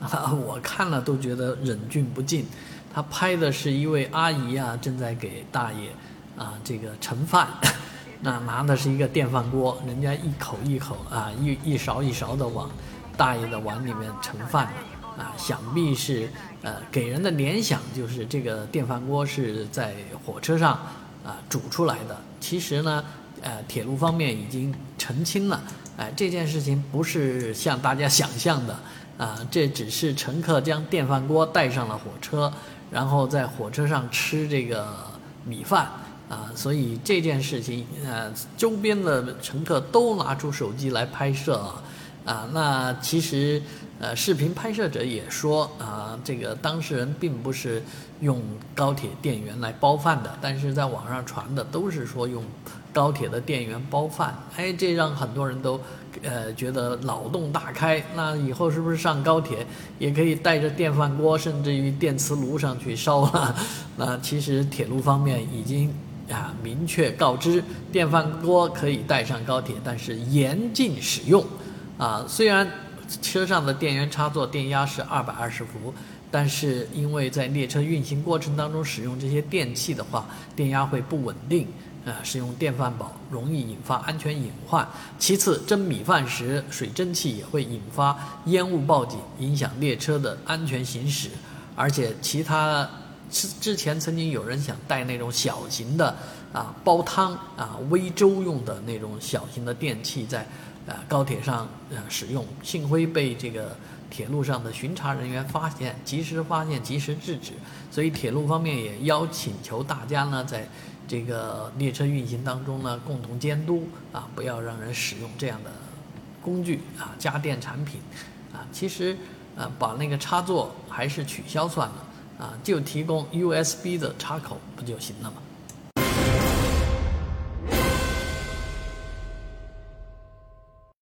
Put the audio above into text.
啊，我看了都觉得忍俊不禁。他拍的是一位阿姨啊，正在给大爷啊这个盛饭，那拿的是一个电饭锅，人家一口一口啊一一勺一勺的往大爷的碗里面盛饭啊，想必是呃给人的联想就是这个电饭锅是在火车上啊煮出来的。其实呢，呃，铁路方面已经澄清了，哎，这件事情不是像大家想象的啊，这只是乘客将电饭锅带上了火车。然后在火车上吃这个米饭啊，所以这件事情呃，周边的乘客都拿出手机来拍摄啊，啊，那其实呃，视频拍摄者也说啊，这个当事人并不是用高铁电源来包饭的，但是在网上传的都是说用高铁的店员包饭，哎，这让很多人都。呃，觉得脑洞大开，那以后是不是上高铁也可以带着电饭锅，甚至于电磁炉上去烧了？那其实铁路方面已经啊明确告知，电饭锅可以带上高铁，但是严禁使用。啊，虽然车上的电源插座电压是二百二十伏，但是因为在列车运行过程当中使用这些电器的话，电压会不稳定。啊，使用电饭煲容易引发安全隐患。其次，蒸米饭时水蒸气也会引发烟雾报警，影响列车的安全行驶。而且，其他之之前曾经有人想带那种小型的啊煲汤啊煨粥用的那种小型的电器在啊高铁上呃使用，幸亏被这个铁路上的巡查人员发现，及时发现，及时制止。所以，铁路方面也邀请求大家呢在。这个列车运行当中呢，共同监督啊，不要让人使用这样的工具啊，家电产品啊，其实啊，把那个插座还是取消算了啊，就提供 USB 的插口不就行了吗？